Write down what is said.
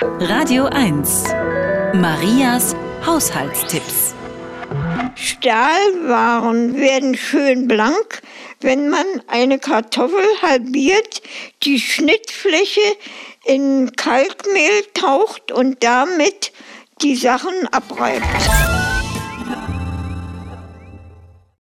Radio 1. Marias Haushaltstipps. Stahlwaren werden schön blank, wenn man eine Kartoffel halbiert, die Schnittfläche in Kalkmehl taucht und damit die Sachen abreibt.